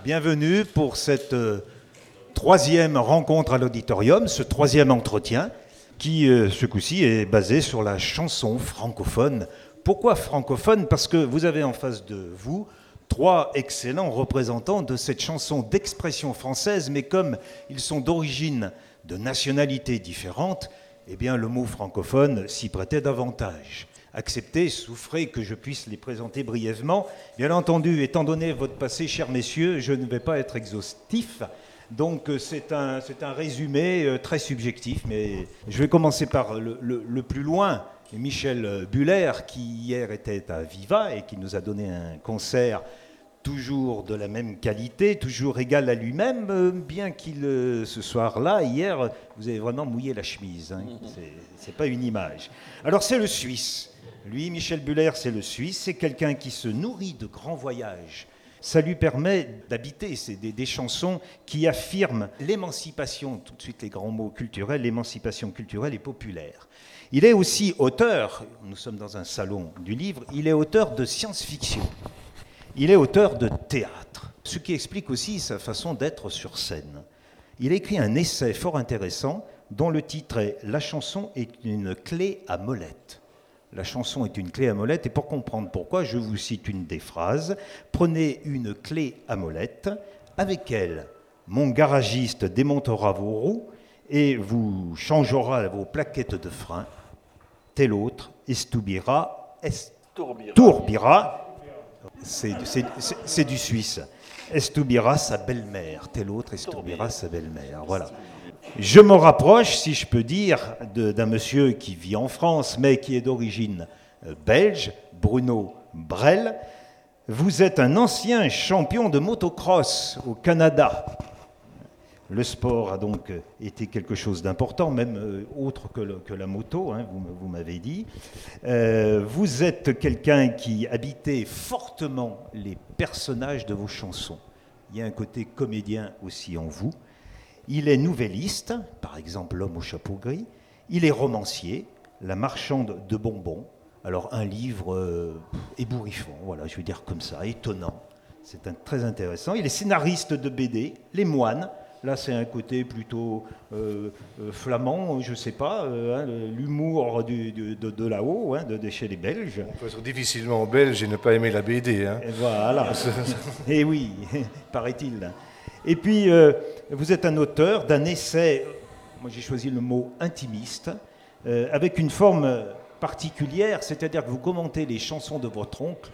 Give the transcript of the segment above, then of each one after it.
Bienvenue pour cette euh, troisième rencontre à l'auditorium, ce troisième entretien qui, euh, ce coup-ci, est basé sur la chanson francophone. Pourquoi francophone? Parce que vous avez en face de vous trois excellents représentants de cette chanson d'expression française, mais comme ils sont d'origine, de nationalités différentes, eh bien le mot francophone s'y prêtait davantage. Acceptez, souffrez que je puisse les présenter brièvement. Bien entendu, étant donné votre passé, chers messieurs, je ne vais pas être exhaustif. Donc euh, c'est un, un, résumé euh, très subjectif, mais je vais commencer par le, le plus loin. Michel Buller, qui hier était à Viva et qui nous a donné un concert toujours de la même qualité, toujours égal à lui-même, euh, bien qu'il, ce soir-là, hier, vous avez vraiment mouillé la chemise. Hein. C'est pas une image. Alors c'est le Suisse. Lui, Michel Buller, c'est le Suisse. C'est quelqu'un qui se nourrit de grands voyages. Ça lui permet d'habiter. C'est des, chansons qui affirment l'émancipation, tout de suite les grands mots culturels, l'émancipation culturelle et populaire. Il est aussi auteur, nous sommes dans un salon du livre, il est auteur de science-fiction. Il est auteur de théâtre, ce qui explique aussi sa façon d'être sur scène. Il a écrit un essai fort intéressant dont le titre est La chanson est une clé à molette. La chanson est une clé à molette et pour comprendre pourquoi, je vous cite une des phrases. Prenez une clé à molette, avec elle, mon garagiste démontera vos roues et vous changera vos plaquettes de frein. Tel autre estoubira, estourbira c'est du suisse. Estoubira sa belle-mère, tel autre Estoubira sa belle-mère. Voilà. Je me rapproche, si je peux dire, d'un monsieur qui vit en France, mais qui est d'origine euh, belge, Bruno Brel. Vous êtes un ancien champion de motocross au Canada. Le sport a donc euh, été quelque chose d'important, même euh, autre que, la moto, hein, vous, m'avez dit. Vous êtes quelqu'un qui habitait fortement les personnages de vos chansons. Il y a un côté comédien aussi en vous. Il est nouvelliste, par exemple L'homme au chapeau gris. Il est romancier, La marchande de bonbons. Alors un livre ébouriffant, voilà, je veux dire comme ça, étonnant. C'est très intéressant. Il est scénariste de BD, Les Moines, Là, c'est un côté plutôt euh, euh, flamand, je ne sais pas, euh, hein, l'humour de, là-haut, hein, de, chez les Belges. On peut être difficilement belge et ne pas aimer la BD. Hein. Et voilà. et eh oui, paraît-il. Et puis, vous êtes un auteur d'un essai, moi j'ai choisi le mot intimiste, avec une forme particulière, c'est-à-dire que vous commentez les chansons de votre oncle,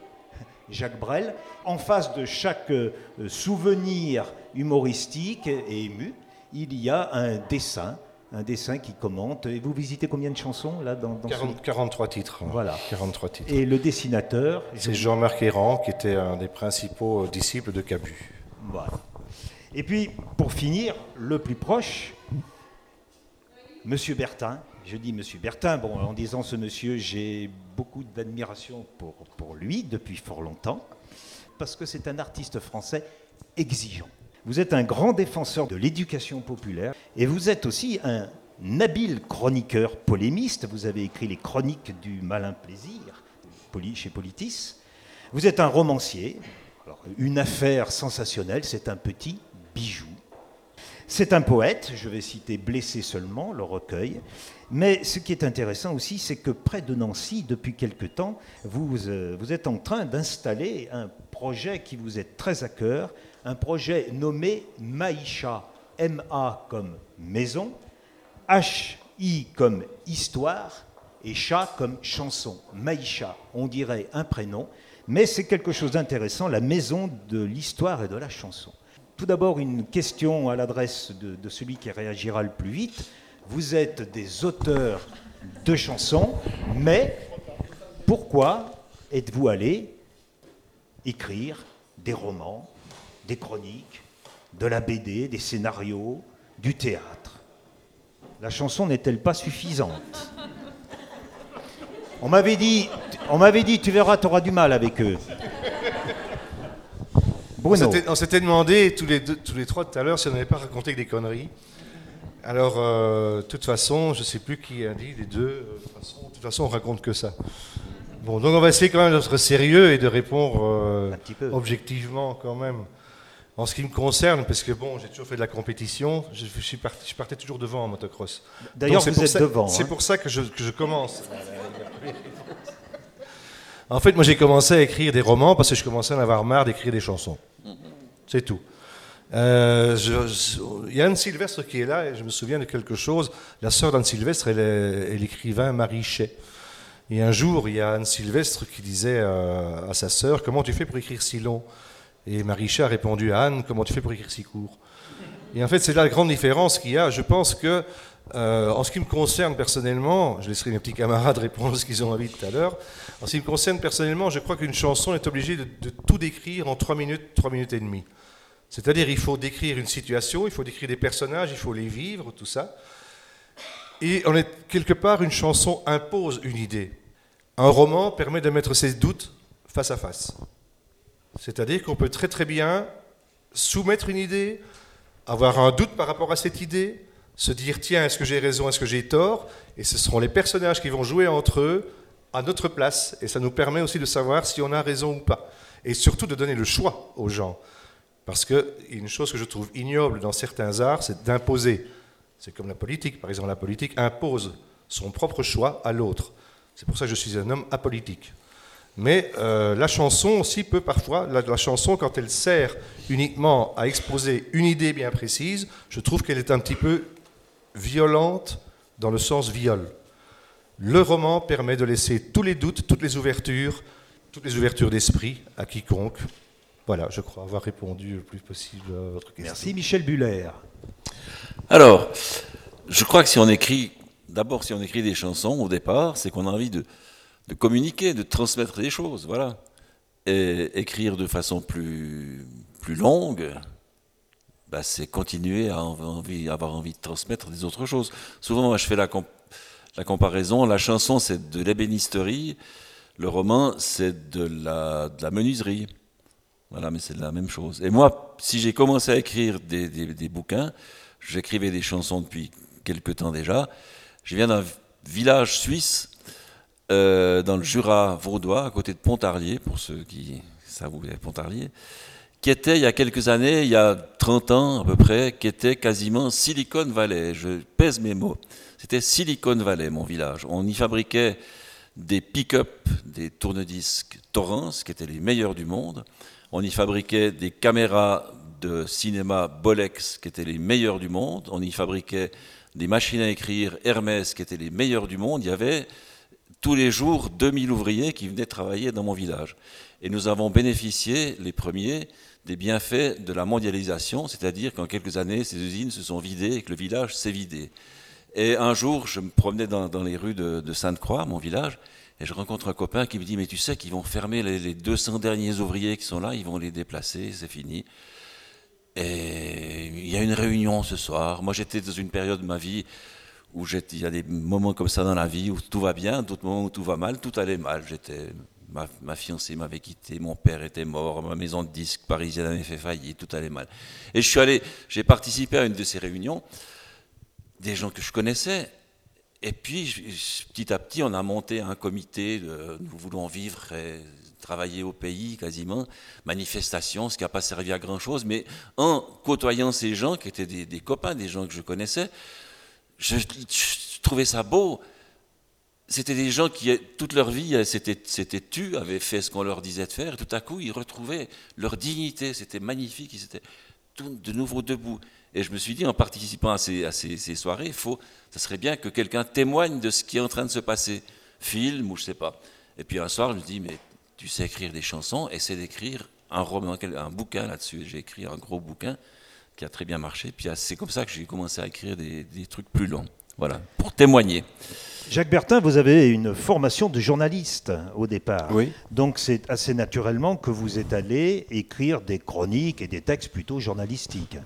Jacques Brel. En face de chaque euh, souvenir humoristique et ému, il y a un dessin, un dessin qui commente. Et vous visitez combien de chansons là dans, 43 titres. Voilà. 43 titres. Et le dessinateur C'est Jean-Marc Errand, qui était un des principaux euh, disciples de Cabu. Voilà. Et puis, pour finir, le plus proche, Monsieur Bertin, je dis Monsieur Bertin, bon, en disant ce monsieur, j'ai beaucoup d'admiration pour, pour lui depuis fort longtemps, parce que c'est un artiste français exigeant. Vous êtes un grand défenseur de l'éducation populaire et vous êtes aussi un habile chroniqueur polémiste. Vous avez écrit les chroniques du malin plaisir chez Politis. Vous êtes un romancier. une affaire sensationnelle, c'est un petit C'est un poète, je vais citer Blessé seulement, le recueil, mais ce qui est intéressant aussi, c'est que près de Nancy, depuis quelque temps, vous, euh, vous êtes en train d'installer un projet qui vous est très à cœur, un projet nommé Maïcha, M-A comme maison, H-I comme histoire et chat comme chanson. Maïcha, on dirait un prénom, mais c'est quelque chose d'intéressant, la maison de l'histoire et de la chanson. Tout d'abord, une question à l'adresse de, celui qui réagira le plus vite. Vous êtes des auteurs de chansons, mais pourquoi êtes-vous allé écrire des romans, des chroniques, de la BD, des scénarios, du théâtre? La chanson n'est-elle pas suffisante? On m'avait dit, on m'avait dit, tu verras, tu auras du mal avec eux. On s'était demandé tous les, tous les trois tout à l'heure si on n'avait pas raconté que des conneries. Alors, euh, de toute façon, je ne sais plus qui a dit les deux. Euh, de toute façon, on raconte que ça. Bon, donc on va essayer quand même d'être sérieux et de répondre euh, objectivement quand même. En ce qui me concerne, parce que bon, j'ai toujours fait de la compétition, je, suis parti, je partais toujours devant en motocross. D'ailleurs, vous êtes devant. C'est hein. pour ça que je, que je commence. en fait, moi, j'ai commencé à écrire des romans parce que je commençais à en avoir marre d'écrire des chansons. C'est tout. Il y a Anne Sylvestre qui est là et je me souviens de quelque chose. La sœur d'Anne Sylvestre elle est, l'écrivain Marie Chet. Et un jour, il y a Anne Sylvestre qui disait à sa sœur Comment tu fais pour écrire si long? Et Marie Chet a répondu à Anne Comment tu fais pour écrire si court? Et en fait, c'est là la grande différence qu'il y a. Je pense que, euh, en ce qui me concerne personnellement, je laisserai mes petits camarades répondre ce qu'ils ont envie tout à l'heure. En ce qui me concerne personnellement, je crois qu'une chanson est obligée de, tout décrire en 3 minutes, 3 minutes et demie. C'est-à-dire, il faut décrire une situation, il faut décrire des personnages, il faut les vivre, tout ça. Et quelque part, une chanson impose une idée. Un roman permet de mettre ses doutes face à face. C'est-à-dire qu'on peut très très bien soumettre une idée, avoir un doute par rapport à cette idée, se dire tiens, est-ce que j'ai raison, est-ce que j'ai tort? Et ce seront les personnages qui vont jouer entre eux à notre place. Et ça nous permet aussi de savoir si on a raison ou pas. Et surtout de donner le choix aux gens. Parce qu'une chose que je trouve ignoble dans certains arts, c'est d'imposer. C'est comme la politique, par exemple, la politique impose son propre choix à l'autre. C'est pour ça que je suis un homme apolitique. Mais euh, la chanson aussi peut parfois, la, chanson, quand elle sert uniquement à exposer une idée bien précise, je trouve qu'elle est un petit peu violente dans le sens viol. Le roman permet de laisser tous les doutes, toutes les ouvertures, toutes les ouvertures d'esprit à quiconque voilà, je crois avoir répondu le plus possible à votre question. Merci Michel Buller. Alors, je crois que si on écrit, d'abord si on écrit des chansons au départ, c'est qu'on a envie de, communiquer, de transmettre des choses, voilà. Et écrire de façon plus, plus longue, bah, c'est continuer à avoir envie de transmettre des autres choses. Souvent, moi, je fais la, comparaison, la chanson c'est de l'ébénisterie, le roman c'est de la, menuiserie. Voilà, mais c'est la même chose. Et moi, si j'ai commencé à écrire des, bouquins, j'écrivais des chansons depuis quelque temps déjà. Je viens d'un village suisse, euh, dans le Jura vaudois, à côté de Pontarlier, pour ceux qui savent où est Pontarlier, qui était, il y a quelques années, il y a 30 ans à peu près, qui était quasiment Silicon Valley. Je pèse mes mots. C'était Silicon Valley, mon village. On y fabriquait des pick-up, des tourne-disques Torrance, qui étaient les meilleurs du monde. On y fabriquait des caméras de cinéma Bolex qui étaient les meilleures du monde. On y fabriquait des machines à écrire Hermès qui étaient les meilleures du monde. Il y avait tous les jours 2000 ouvriers qui venaient travailler dans mon village. Et nous avons bénéficié, les premiers, des bienfaits de la mondialisation, c'est-à-dire qu'en quelques années, ces usines se sont vidées et que le village s'est vidé. Et un jour, je me promenais dans, les rues de Sainte-Croix, mon village, et je rencontre un copain qui me dit, mais tu sais qu'ils vont fermer les, 200 derniers ouvriers qui sont là, ils vont les déplacer, c'est fini. Et il y a une réunion ce soir. Moi, j'étais dans une période de ma vie où il y a des moments comme ça dans la vie où tout va bien, d'autres moments où tout va mal, tout allait mal. J'étais, ma, fiancée m'avait quitté, mon père était mort, ma maison de disques parisienne avait fait faillite, tout allait mal. Et je suis allé, j'ai participé à une de ces réunions, des gens que je connaissais, et puis, petit à petit, on a monté un comité de nous voulons vivre et travailler au pays quasiment, manifestation, ce qui n'a pas servi à grand-chose, mais en côtoyant ces gens qui étaient des, copains, des gens que je connaissais, je, trouvais ça beau. C'était des gens qui, toute leur vie, s'étaient tus, avaient fait ce qu'on leur disait de faire, et tout à coup, ils retrouvaient leur dignité, c'était magnifique, ils étaient de nouveau debout. Et je me suis dit, en participant à ces, soirées, il faut, ça serait bien que quelqu'un témoigne de ce qui est en train de se passer, film ou je sais pas. Et puis un soir, je me dis, mais tu sais écrire des chansons, essaie d'écrire un roman, un bouquin là-dessus. J'ai écrit un gros bouquin qui a très bien marché. Puis c'est comme ça que j'ai commencé à écrire des, des, trucs plus longs. Voilà, pour témoigner. Jacques Bertin, vous avez une formation de journaliste au départ. Oui. Donc c'est assez naturellement que vous êtes allé écrire des chroniques et des textes plutôt journalistiques.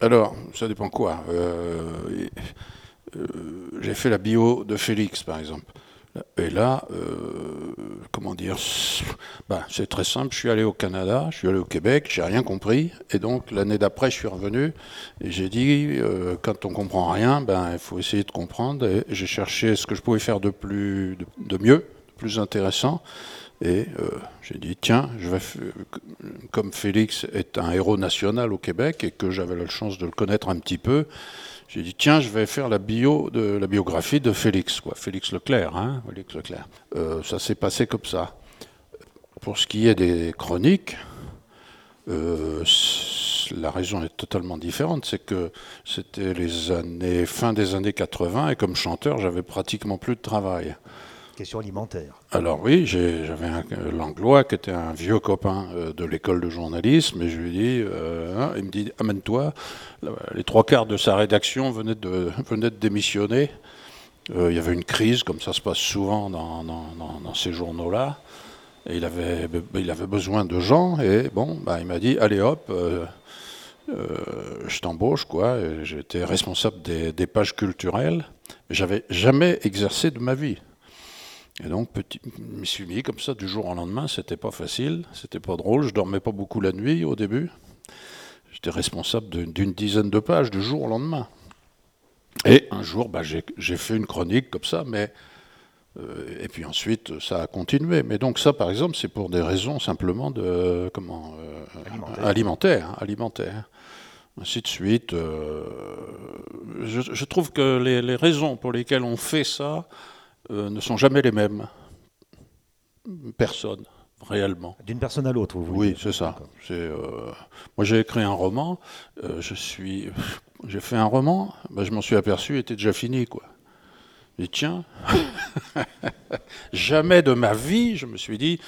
Alors, ça dépend quoi. Euh, euh, j'ai fait la bio de Félix, par exemple. Et là, euh, comment dire, ben, c'est très simple. Je suis allé au Canada, je suis allé au Québec, j'ai rien compris. Et donc l'année d'après, je suis revenu et j'ai dit, quand on comprend rien, ben il faut essayer de comprendre. Et j'ai cherché ce que je pouvais faire de plus, de, mieux, de plus intéressant. Et euh, j'ai dit, tiens, je vais comme Félix est un héros national au Québec et que j'avais la chance de le connaître un petit peu, j'ai dit, tiens, je vais faire la, bio de, la biographie de Félix, quoi. Félix Leclerc. Hein, Félix Leclerc. Euh, ça s'est passé comme ça. Pour ce qui est des chroniques, euh, la raison est totalement différente. C'est que c'était les années, fin des années 80, et comme chanteur, j'avais pratiquement plus de travail alimentaire. Alors oui, j'avais un Langlois qui était un vieux copain euh, de l'école de journalisme, et je lui dis, euh, hein, il me dit, amène-toi. Les trois quarts de sa rédaction venaient de, démissionner. Euh, il y avait une crise, comme ça se passe souvent dans, ces journaux-là. Et il avait, il avait besoin de gens, et bon, bah, il m'a dit, allez hop, je t'embauche, quoi. J'étais responsable des, des pages culturelles. J'avais jamais exercé de ma vie. Et donc, petit, je me suis mis comme ça du jour au lendemain. C'était pas facile, c'était pas drôle. Je dormais pas beaucoup la nuit au début. J'étais responsable d'une dizaine de pages du jour au lendemain. Et un jour, bah, j'ai fait une chronique comme ça, mais. Euh, et puis ensuite, ça a continué. Mais donc, ça, par exemple, c'est pour des raisons simplement de. Comment euh, Alimentaire. alimentaire, ainsi de suite. Euh, je, trouve que les, les, raisons pour lesquelles on fait ça euh, ne sont jamais les mêmes. Personne, réellement. D'une personne à l'autre, vous Oui, c'est ça. Euh, moi, j'ai écrit un roman. Euh, je suis, j'ai fait un roman. Ben, je m'en suis aperçu, il était déjà fini, quoi. Et tiens, jamais de ma vie, je me suis dit,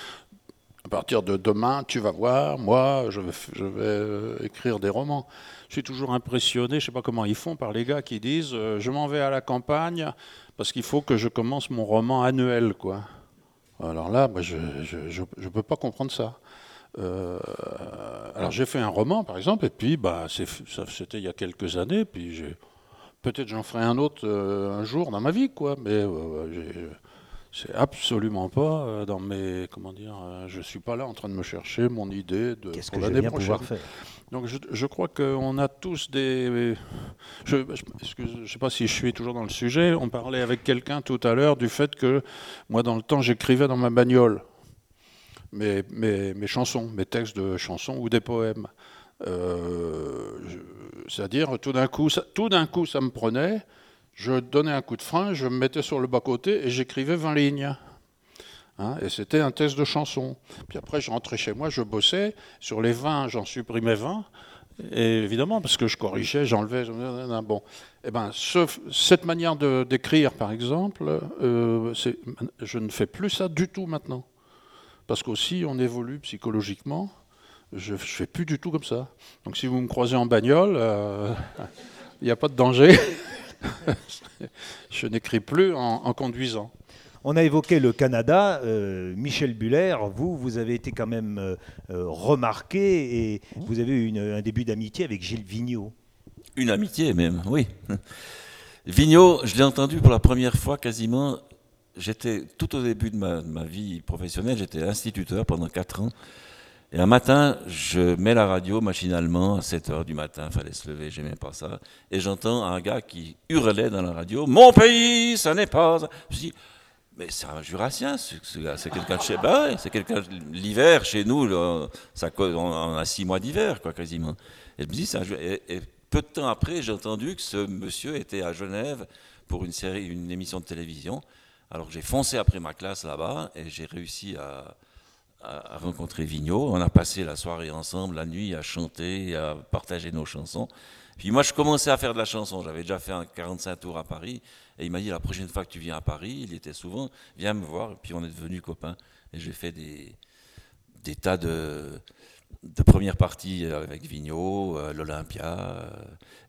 à partir de demain, tu vas voir, moi, je vais, je vais écrire des romans. Je suis toujours impressionné, je ne sais pas comment ils font, par les gars qui disent, je m'en vais à la campagne, parce qu'il faut que je commence mon roman annuel, quoi. Alors là, je ne peux pas comprendre ça. Euh, alors j'ai fait un roman, par exemple, et puis bah, c'était il y a quelques années, puis peut-être j'en ferai un autre euh, un jour dans ma vie, quoi. Mais euh, c'est absolument pas dans mes comment dire. je suis pas là en train de me chercher mon idée de qu'est-ce que je vais pouvoir faire? Donc je, crois qu'on a tous des... Je ne sais pas si je suis toujours dans le sujet. On parlait avec quelqu'un tout à l'heure du fait que moi, dans le temps, j'écrivais dans ma bagnole mes, mes, chansons, mes textes de chansons ou des poèmes. Euh, c'est-à-dire, tout d'un coup, tout d'un coup, ça me prenait. Je donnais un coup de frein, je me mettais sur le bas-côté et j'écrivais 20 lignes. Hein, et c'était un test de chanson. Puis après, je rentrais chez moi, je bossais. Sur les 20, j'en supprimais 20. Et évidemment, parce que je corrigeais, j'enlevais. Bon. Eh ben, cette manière d'écrire, par exemple, euh, je ne fais plus ça du tout maintenant. Parce qu'aussi, on évolue psychologiquement. Je ne fais plus du tout comme ça. Donc si vous me croisez en bagnole, euh, il n'y a pas de danger. je n'écris plus en conduisant. On a évoqué le Canada. Euh, Michel Buller, vous, vous avez été quand même euh, euh, remarqué et vous avez eu un début d'amitié avec Gilles Vigneault. Une amitié même, oui. Vigneault, je l'ai entendu pour la première fois quasiment. J'étais tout au début de ma, vie professionnelle, j'étais instituteur pendant 4 ans. Et un matin, je mets la radio machinalement à 7 h du matin, fallait se lever, j'aimais pas ça. Et j'entends un gars qui hurlait dans la radio Mon pays, ça n'est pas. Je dis mais c'est un jurassien. C'est quelqu'un de chez. Bah c'est quelqu'un. L'hiver, chez nous, ça, on a six mois d'hiver, quoi, quasiment. Et, peu de temps après, j'ai entendu que ce monsieur était à Genève pour une série, une émission de télévision. Alors j'ai foncé après ma classe là-bas et j'ai réussi à, à, rencontrer Vigneault. On a passé la soirée ensemble, la nuit, à chanter, à partager nos chansons. Puis moi, je commençais à faire de la chanson. J'avais déjà fait un 45 tours à Paris. Et il m'a dit, la prochaine fois que tu viens à Paris, il était souvent, viens me voir. Et puis on est devenus copains. Et j'ai fait des, tas de, premières parties avec Vigneault, euh, l'Olympia. Euh.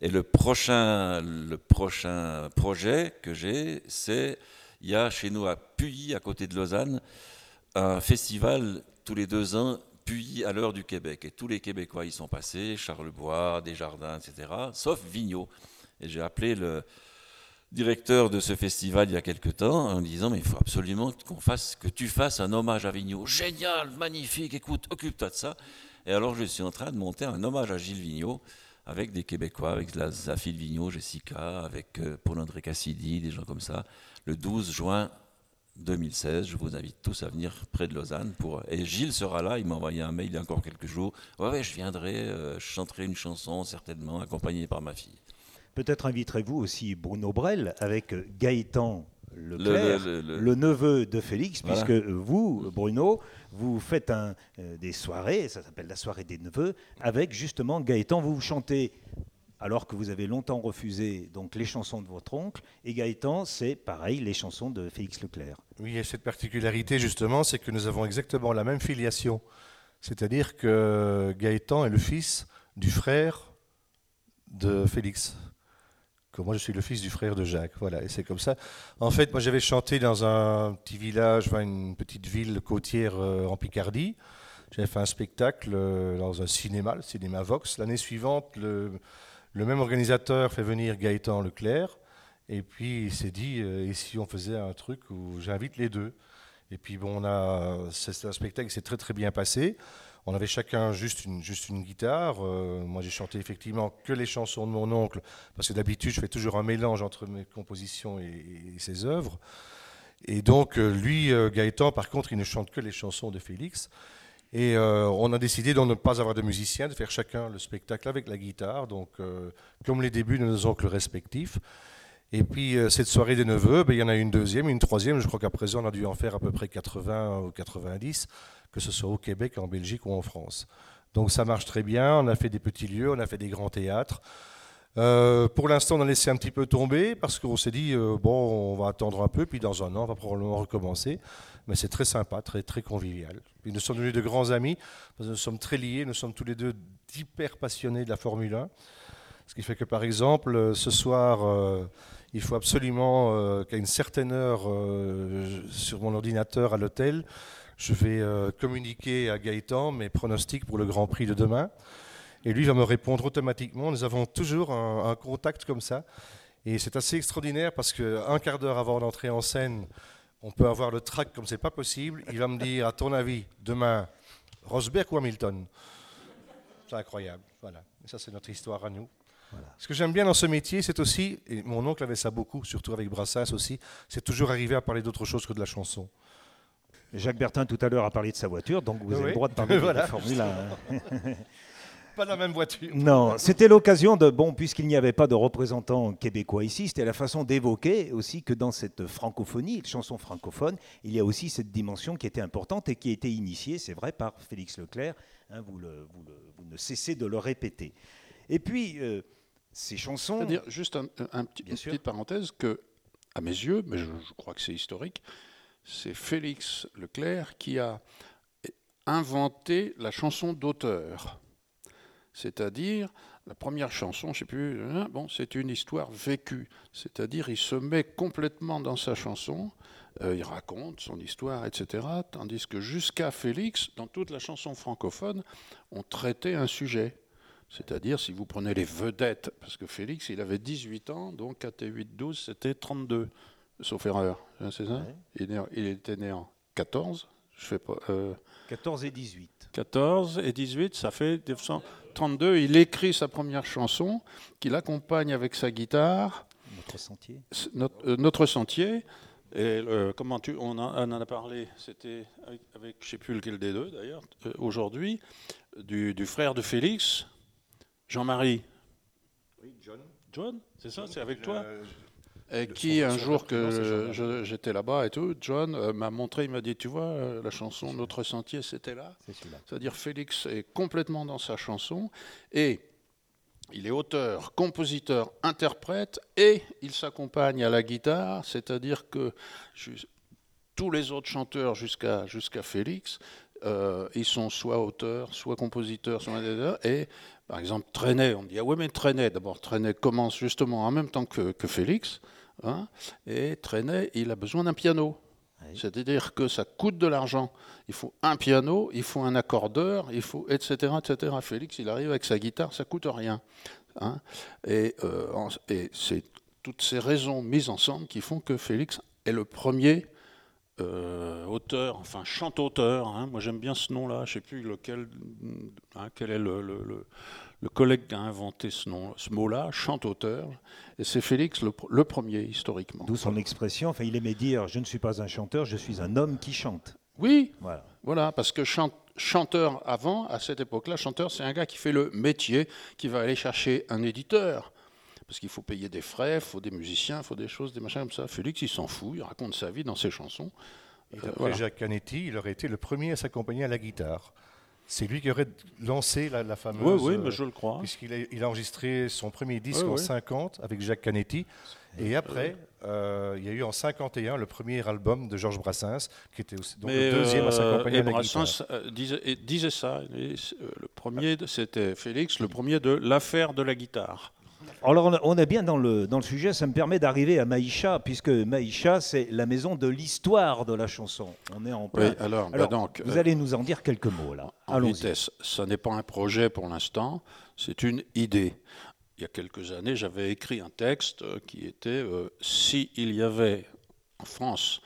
et le prochain projet que j'ai, c'est, il y a chez nous à Puy, à côté de Lausanne, un festival tous les deux ans puis à l'heure du Québec. Et tous les Québécois y sont passés, Charlebois, Desjardins, etc., sauf Vigneault. Et j'ai appelé le directeur de ce festival il y a quelque temps en disant mais il faut absolument qu'on fasse, que tu fasses un hommage à Vigneault. Génial, magnifique, écoute, occupe-toi de ça. Et alors je suis en train de monter un hommage à Gilles Vigneault avec des Québécois, avec la Zafil Vigneault, Jessica, avec euh, Paul-André Cassidy, des gens comme ça, le 12 juin 2016. Je vous invite tous à venir près de Lausanne. Pour... Et Gilles sera là, il m'a envoyé un mail il y a encore quelques jours. Ouais, ouais je viendrai, euh, je chanterai une chanson, certainement, accompagné par ma fille. Peut-être inviterez-vous aussi Bruno Brel avec Gaëtan Leclerc, le, neveu de Félix, puisque vous, Bruno, vous faites un, euh, des soirées, ça s'appelle la soirée des neveux, avec justement Gaëtan. Vous, vous chantez alors que vous avez longtemps refusé donc les chansons de votre oncle. Et Gaëtan, c'est pareil, les chansons de Félix Leclerc. Oui, et cette particularité justement, c'est que nous avons exactement la même filiation. C'est-à-dire que Gaëtan est le fils du frère de Félix. Que moi, je suis le fils du frère de Jacques. Voilà, et c'est comme ça. En fait, moi, j'avais chanté dans un petit village, une petite ville côtière euh, en Picardie. J'avais fait un spectacle euh, dans un cinéma, le cinéma Vox. L'année suivante, le, le même organisateur fait venir Gaëtan Leclerc, et puis il s'est dit, euh, et si on faisait un truc où j'invite les deux? Et puis bon, on a, c'est un spectacle qui s'est très très bien passé. On avait chacun juste une, juste une guitare. Euh, moi, j'ai chanté effectivement que les chansons de mon oncle, parce que d'habitude, je fais toujours un mélange entre mes compositions et, ses œuvres. Et donc, euh, lui, Gaëtan, par contre, il ne chante que les chansons de Félix. Et euh, on a décidé de ne pas avoir de musiciens, de faire chacun le spectacle avec la guitare, donc euh, comme les débuts de nos oncles respectifs. Et puis euh, cette soirée des neveux, ben, il y en a une deuxième, une troisième, je crois qu'à présent on a dû en faire à peu près 80 ou 90, que ce soit au Québec, en Belgique ou en France. Donc ça marche très bien, on a fait des petits lieux, on a fait des grands théâtres. pour l'instant, on a laissé un petit peu tomber parce qu'on s'est dit, bon, on va attendre un peu, puis dans un an, on va probablement recommencer mais c'est très sympa, très, très convivial. nous sommes devenus de grands amis, parce que nous sommes très liés, nous sommes tous les deux hyper passionnés de la Formule 1. Ce qui fait que, par exemple, euh, ce soir, euh, il faut absolument euh, qu'à une certaine heure, sur mon ordinateur à l'hôtel, je vais communiquer à Gaëtan mes pronostics pour le Grand Prix de demain. Et lui va me répondre automatiquement. Nous avons toujours un, un contact comme ça. Et c'est assez extraordinaire parce qu'un quart d'heure avant d'entrer en scène, on peut avoir le track comme c'est pas possible. Il va me dire, à ton avis, demain, Rosberg ou Hamilton? C'est incroyable. Voilà. Et ça, c'est notre histoire à nous. Ce que j'aime bien dans ce métier, c'est aussi, et mon oncle avait ça beaucoup, surtout avec Brassens aussi, c'est toujours arriver à parler d'autre chose que de la chanson. Jacques Bertin tout à l'heure a parlé de sa voiture, donc vous avez le droit de parler de la Formule 1. pas la même voiture. Non, c'était l'occasion de, bon, puisqu'il n'y avait pas de représentant québécois ici, c'était la façon d'évoquer aussi que dans cette francophonie, chanson francophone, il y a aussi cette dimension qui était importante et qui a été initiée, c'est vrai, par Félix Leclerc. Hein, vous, le, vous, vous, ne cessez de le répéter. Et puis, euh, ces chansons. C'est-à-dire, juste un, petit, une petite parenthèse, que, à mes yeux, mais je, je crois que c'est historique, c'est Félix Leclerc qui a inventé la chanson d'auteur. C'est-à-dire, la première chanson, je ne sais plus, hein, bon, c'est une histoire vécue. C'est-à-dire, il se met complètement dans sa chanson, euh, il raconte son histoire, etc. Tandis que jusqu'à Félix, dans toute la chanson francophone, on traitait un sujet. C'est-à-dire, si vous prenez les vedettes, parce que Félix, il avait 18 ans, donc 4 et 8, 12, c'était 32, sauf erreur. Hein, c'est ça? Il, était né en 14, je fais pas. 14 euh, et 18. 14 et 18, ça fait 1932. Il écrit sa première chanson, qu'il accompagne avec sa guitare. Notre sentier. Notre, euh, sentier. Et euh, comment tu, on, en a parlé, c'était avec, je ne sais plus lequel des deux d'ailleurs, aujourd'hui, du, du, frère de Félix, Jean-Marie. Oui, John. John, c'est ça, c'est avec toi? Et qui, un jour que j'étais là-bas et tout, John euh, m'a montré, il m'a dit, tu vois, euh, la chanson Notre Sentier, c'était là. C'est-à-dire Félix est complètement dans sa chanson et il est auteur, compositeur, interprète et il s'accompagne à la guitare, c'est-à-dire que tous les autres chanteurs jusqu'à jusqu'à Félix, euh, ils sont soit auteurs, soit compositeurs, soit et par exemple Trenet, on dit ah oui mais Trenet, d'abord Trenet commence justement en même temps que, que Félix, Hein, et Trenet, il a besoin d'un piano. C'est-à-dire que ça coûte de l'argent. Il faut un piano, il faut un accordeur, il faut etc. etc. Félix, il arrive avec sa guitare, ça coûte rien. Hein. et, euh, et c'est toutes ces raisons mises ensemble qui font que Félix est le premier euh, auteur, enfin chante-auteur. Hein. Moi j'aime bien ce nom-là. Je ne sais plus lequel, hein, quel est le, le, collègue qui a inventé ce, nom, ce mot-là, chante-auteur. Et c'est Félix le, premier historiquement. D'où son expression. Enfin, il aimait dire je ne suis pas un chanteur, je suis un homme qui chante. Oui, voilà, voilà parce que chanteur avant, à cette époque-là, chanteur c'est un gars qui fait le métier, qui va aller chercher un éditeur parce qu'il faut payer des frais, il faut des musiciens, il faut des choses, des machins comme ça. Félix, il s'en fout, il raconte sa vie dans ses chansons. Euh, Jacques Canetti, il aurait été le premier à s'accompagner à la guitare. C'est lui qui aurait lancé la, fameuse. Oui, oui, mais je le crois. Puisqu'il a, il a enregistré son premier disque en 50 avec Jacques Canetti. Et après, euh, il y a eu en 51 le premier album de Georges Brassens, qui était aussi donc le deuxième à s'accompagner à la Brassens guitare. Euh, disait, disait, ça. le premier, c'était Félix, le premier de l'affaire de la guitare. Alors on est bien dans le, dans le sujet, ça me permet d'arriver à Maïcha, puisque Maïcha, c'est la maison de l'histoire de la chanson. On est en plein. Oui, alors, bah donc, vous allez nous en dire quelques mots là. En vitesse, ça n'est pas un projet pour l'instant, c'est une idée. Il y a quelques années, j'avais écrit un texte qui était euh, S'il y avait en France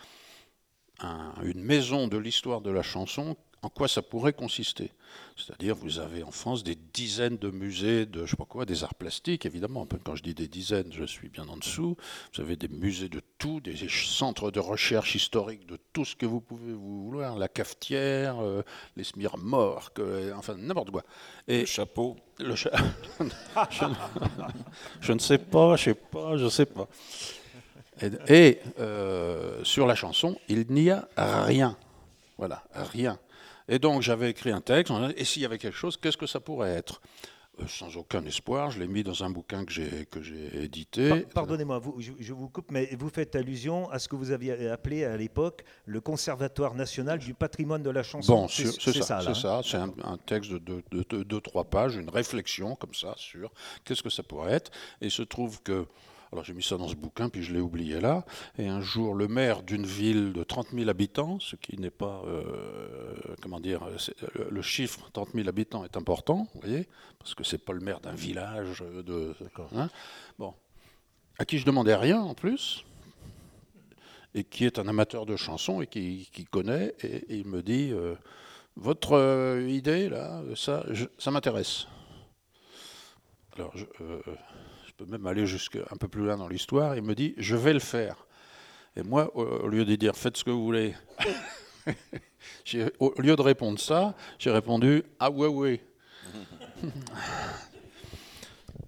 une maison de l'histoire de la chanson, en quoi ça pourrait consister? C'est-à-dire, vous avez en France des dizaines de musées de, je sais pas quoi, des arts plastiques, évidemment. Quand je dis des dizaines, je suis bien en dessous. Vous avez des musées de tout, des centres de recherche historique de tout ce que vous pouvez vous vouloir, la cafetière, euh, les smirmorques, euh, enfin n'importe quoi. Et le chapeau. Le je, ne sais pas, je sais pas, je sais pas. Et, euh, sur la chanson, il n'y a rien. Voilà, rien. Et donc j'avais écrit un texte, et s'il y avait quelque chose, qu'est-ce que ça pourrait être? Euh, sans aucun espoir, je l'ai mis dans un bouquin que j'ai que j'ai édité. Pardonnez-moi, je, vous coupe, mais vous faites allusion à ce que vous aviez appelé à l'époque le Conservatoire national du patrimoine de la chanson. Bon, c'est ça, c'est ça. C'est un, texte de deux, trois pages, une réflexion comme ça sur qu'est-ce que ça pourrait être. Et il se trouve que alors j'ai mis ça dans ce bouquin, puis je l'ai oublié là. Et un jour, le maire d'une ville de 30 000 habitants, ce qui n'est pas, euh, comment dire, le, chiffre 30 000 habitants est important, vous voyez, parce que c'est pas le maire d'un village de, hein, bon, à qui je demandais rien en plus, et qui est un amateur de chansons et qui, connaît, et, il me dit, euh, votre euh, idée là, ça, ça m'intéresse. Alors je peut même aller jusqu'à un peu plus loin dans l'histoire, il me dit Je vais le faire. Et moi, au lieu de dire Faites ce que vous voulez, au lieu de répondre ça, j'ai répondu Ah ouais, ouais.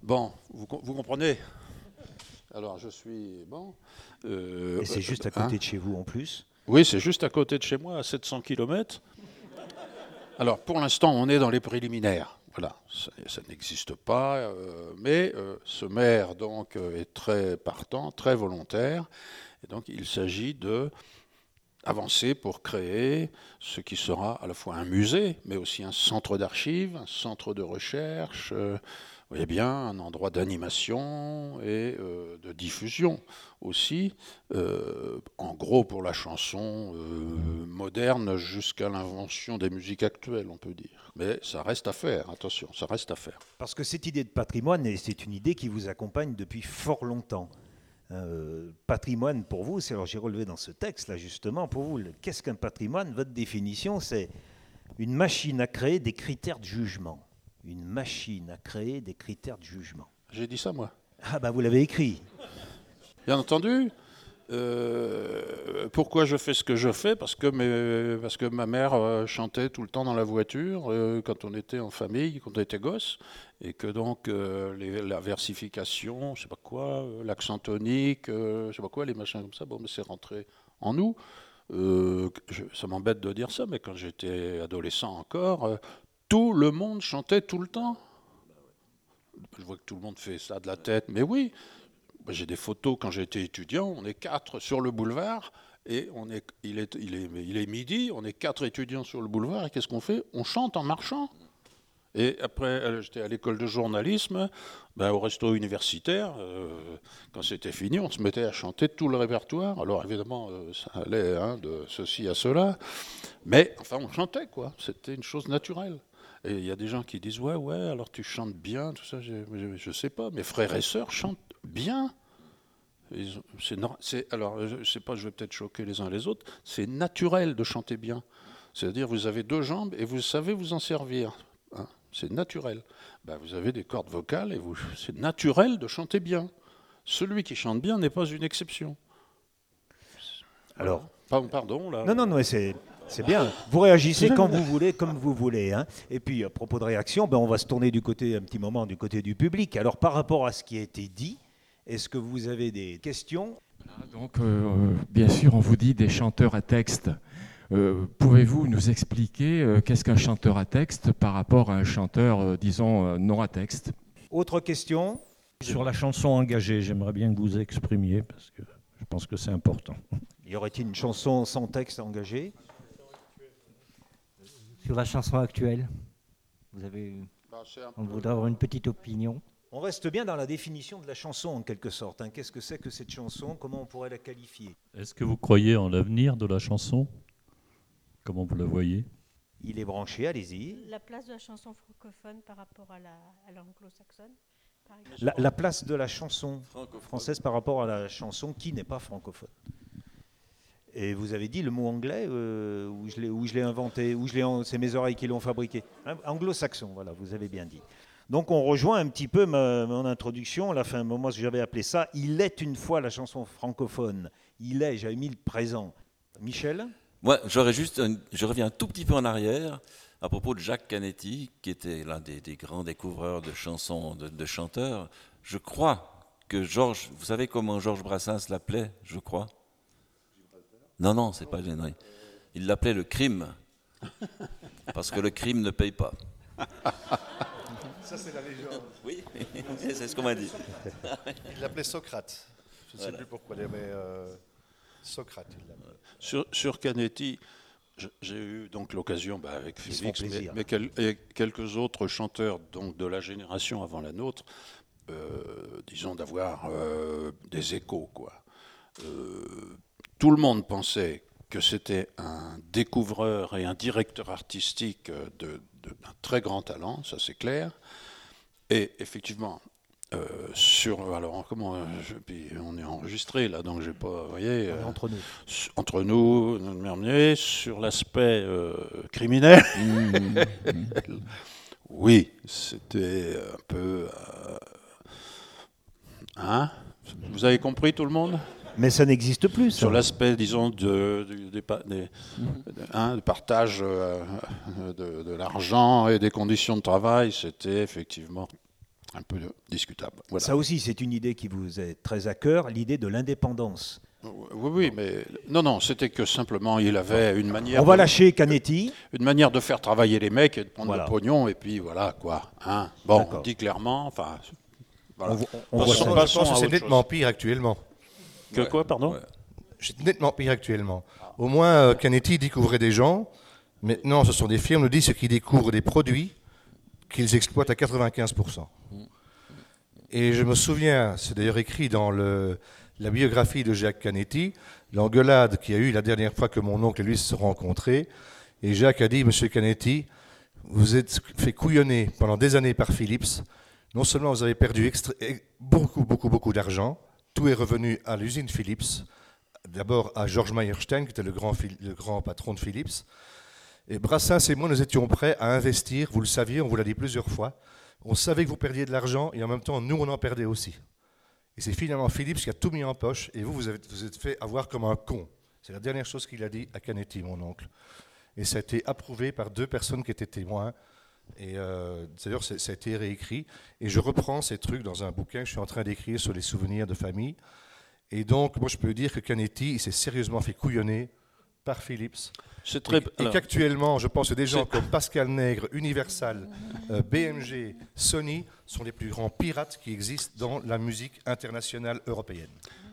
bon, vous, vous, comprenez? Alors, je suis. Bon. Euh, Et c'est juste à côté hein de chez vous en plus? Oui, c'est juste à côté de chez moi, à 700 km. Alors, pour l'instant, on est dans les préliminaires. Voilà, ça, n'existe pas, euh, mais euh, ce maire donc euh, est très partant, très volontaire, et donc il s'agit de avancer pour créer ce qui sera à la fois un musée, mais aussi un centre d'archives, un centre de recherche, voyez bien, un endroit d'animation et euh, de diffusion aussi, euh, en gros pour la chanson euh, moderne jusqu'à l'invention des musiques actuelles, on peut dire. Mais ça reste à faire, attention, ça reste à faire. Parce que cette idée de patrimoine, c'est une idée qui vous accompagne depuis fort longtemps. patrimoine pour vous, c'est alors j'ai relevé dans ce texte là justement pour vous, qu'est-ce qu'un patrimoine? Votre définition, c'est une machine à créer des critères de jugement une machine à créer des critères de jugement. J'ai dit ça, moi. Ah, bah vous l'avez écrit. Bien entendu. Euh, pourquoi je fais ce que je fais? Parce que, parce que ma mère euh, chantait tout le temps dans la voiture euh, quand on était en famille, quand on était gosse, et que donc la versification, je sais pas quoi, l'accent tonique, je sais pas quoi, les machins comme ça, bon, mais c'est rentré en nous. ça m'embête de dire ça, mais quand j'étais adolescent encore, tout le monde chantait tout le temps. Je vois que tout le monde fait ça de la tête, mais oui. J'ai des photos quand j'étais étudiant, on est quatre sur le boulevard, et on est, il, est, il, est, il est midi, on est quatre étudiants sur le boulevard, et qu'est-ce qu'on fait? On chante en marchant. Et après, euh, j'étais à l'école de journalisme, ben, au resto universitaire. Euh, quand c'était fini, on se mettait à chanter tout le répertoire. Alors évidemment, euh, ça allait hein, de ceci à cela. Mais enfin, on chantait, quoi. C'était une chose naturelle. Et il y a des gens qui disent Ouais, ouais, alors tu chantes bien, tout ça. Je ne sais pas. Mes frères et sœurs chantent bien. alors, je sais pas, je vais peut-être choquer les uns les autres. C'est naturel de chanter bien. C'est-à-dire, vous avez deux jambes et vous savez vous en servir. Hein. c'est naturel. Ben, vous avez des cordes vocales et vous, c'est naturel de chanter bien. Celui qui chante bien n'est pas une exception. Alors, pardon là. Non, non, non, c'est c'est bien. Vous réagissez quand vous voulez, comme vous voulez. Hein. Et puis, à propos de réaction, ben, on va se tourner du côté, un petit moment, du côté du public. Alors, par rapport à ce qui a été dit, est-ce que vous avez des questions? Donc, euh, bien sûr, on vous dit des chanteurs à texte. Euh, pouvez-vous nous expliquer euh, qu'est-ce qu'un chanteur à texte par rapport à un chanteur, disons, non à texte? Autre question? Sur la chanson engagée, j'aimerais bien que vous exprimiez, parce que je pense que c'est important. Y aurait-il une chanson sans texte engagée? Sur la chanson actuelle Vous avez, bah, on voudrait avoir une petite opinion. On reste bien dans la définition de la chanson en quelque sorte. Hein. Qu'est-ce que c'est que cette chanson? Comment on pourrait la qualifier? Est-ce que vous croyez en l'avenir de la chanson? Comment vous la voyez? Il est branché, allez-y. La place de la chanson francophone par rapport à l'anglo-saxonne la, la, place de la chanson française par rapport à la chanson qui n'est pas francophone. Et vous avez dit le mot anglais, euh, où je l'ai inventé, où c'est mes oreilles qui l'ont fabriqué. Anglo-saxon, voilà, vous avez bien dit. Donc on rejoint un petit peu mon introduction, la fin, moi j'avais appelé ça « Il est une fois la chanson francophone ». Il est, j'avais mis le présent. Michel? Moi, j'aurais juste, je reviens un tout petit peu en arrière à propos de Jacques Canetti, qui était l'un des, grands découvreurs de chansons, de, de chanteurs. Je crois que Georges, vous savez comment Georges Brassens l'appelait, je crois? Non, non, c'est pas gênant. Il l'appelait le crime. Parce que le crime ne paye pas. Ça, c'est la légende. Oui, c'est ce qu'on m'a dit. Il l'appelait Socrate. Je ne sais plus pourquoi, mais euh, Socrate, il l'appelait. Sur, sur Canetti, j'ai eu donc l'occasion, bah, avec Félix, mais, et quelques autres chanteurs donc, de la génération avant la nôtre, euh, disons, d'avoir euh, des échos. Quoi. Tout le monde pensait que c'était un découvreur et un directeur artistique d'un très grand talent, ça c'est clair. Et effectivement, euh, sur alors comment on est enregistré là donc j'ai pas vous voyez euh, entre nous entre nous sur l'aspect euh, criminel mmh. oui c'était un peu hein? Vous avez compris tout le monde? Mais ça n'existe plus. Sur l'aspect, disons, de, hein, partage euh, de, l'argent et des conditions de travail, c'était effectivement un peu discutable. Ça aussi, c'est une idée qui vous est très à cœur, l'idée de l'indépendance. Oui, oui, mais non, non, c'était que simplement il avait une manière. On va lâcher Canetti. Une manière de faire travailler les mecs et de prendre le pognon, et puis voilà, quoi. Hein. Bon, on dit clairement, enfin. On, on, voit c'est nettement pire actuellement. Que quoi, pardon C'est nettement pire actuellement. Au moins, euh, Canetti découvrait des gens. Maintenant, ce sont des firmes, nous ce qui découvrent des produits qu'ils exploitent à 95%. Et je me souviens, c'est d'ailleurs écrit dans le, la biographie de Jacques Canetti, l'engueulade qu'il y a eu la dernière fois que mon oncle et lui se sont rencontrés. Et Jacques a dit, Monsieur Canetti, vous êtes fait couillonner pendant des années par Philips. Non seulement vous avez perdu beaucoup, beaucoup, beaucoup d'argent, tout est revenu à l'usine Philips, d'abord à Georges Meyerstein, qui était le grand, patron de Philips. Et Brassens et moi, nous étions prêts à investir, vous le saviez, on vous l'a dit plusieurs fois. On savait que vous perdiez de l'argent et en même temps, nous, on en perdait aussi. Et c'est finalement Philips qui a tout mis en poche et vous, vous, avez, vous êtes fait avoir comme un con. C'est la dernière chose qu'il a dit à Canetti, mon oncle. Et ça a été approuvé par deux personnes qui étaient témoins. Et euh, d'ailleurs, ça a été réécrit. Et je reprends ces trucs dans un bouquin que je suis en train d'écrire sur les souvenirs de famille. Et donc, moi, je peux dire que Canetti, il s'est sérieusement fait couillonner par Philips. Très... Et, qu'actuellement, je pense que des gens comme Pascal Nègre, Universal, euh, BMG, Sony sont les plus grands pirates qui existent dans la musique internationale européenne.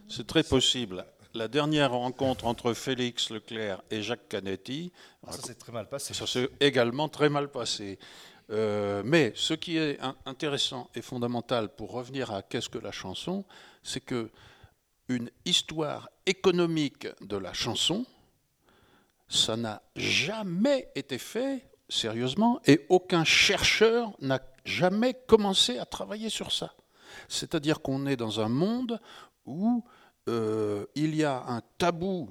C'est très possible. La dernière rencontre entre Félix Leclerc et Jacques Canetti, ah, ça s'est très mal passé. Ça s'est également très mal passé. Euh, mais ce qui est intéressant et fondamental pour revenir à qu'est-ce que la chanson, c'est que une histoire économique de la chanson, ça n'a jamais été fait sérieusement et aucun chercheur n'a jamais commencé à travailler sur ça. C'est-à-dire qu'on est dans un monde où euh, il y a un tabou,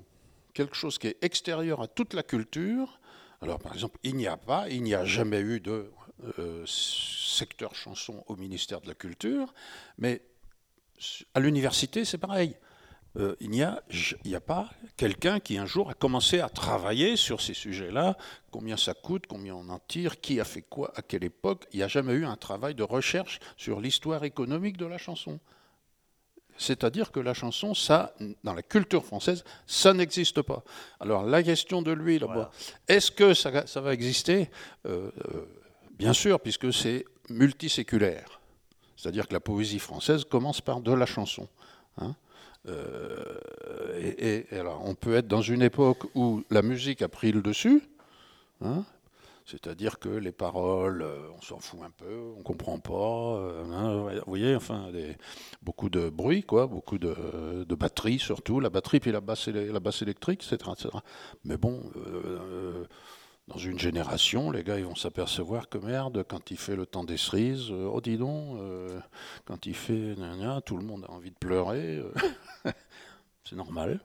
quelque chose qui est extérieur à toute la culture. Alors, par exemple, il n'y a pas, il n'y a jamais eu de euh, secteur chanson au ministère de la Culture, mais à l'université, c'est pareil. Euh, il n'y a, a, pas quelqu'un qui un jour a commencé à travailler sur ces sujets-là, combien ça coûte, combien on en tire, qui a fait quoi, à quelle époque. Il n'y a jamais eu un travail de recherche sur l'histoire économique de la chanson. C'est-à-dire que la chanson, ça, dans la culture française, ça n'existe pas. Alors la question de l'huile, est-ce que ça, va exister? Euh, euh, Bien sûr, puisque c'est multiséculaire. C'est-à-dire que la poésie française commence par de la chanson. Hein. Euh, et, alors, on peut être dans une époque où la musique a pris le dessus, hein, c'est-à-dire que les paroles, euh, on s'en fout un peu, on comprend pas. Euh, hein, vous voyez, enfin, beaucoup de bruit, quoi, beaucoup de, de, batterie surtout, la batterie puis la basse, la basse électrique, etc. Mais bon, dans une génération, les gars, ils vont s'apercevoir que merde, quand il fait le temps des cerises, oh dis donc, quand il fait, tout le monde a envie de pleurer. C'est normal.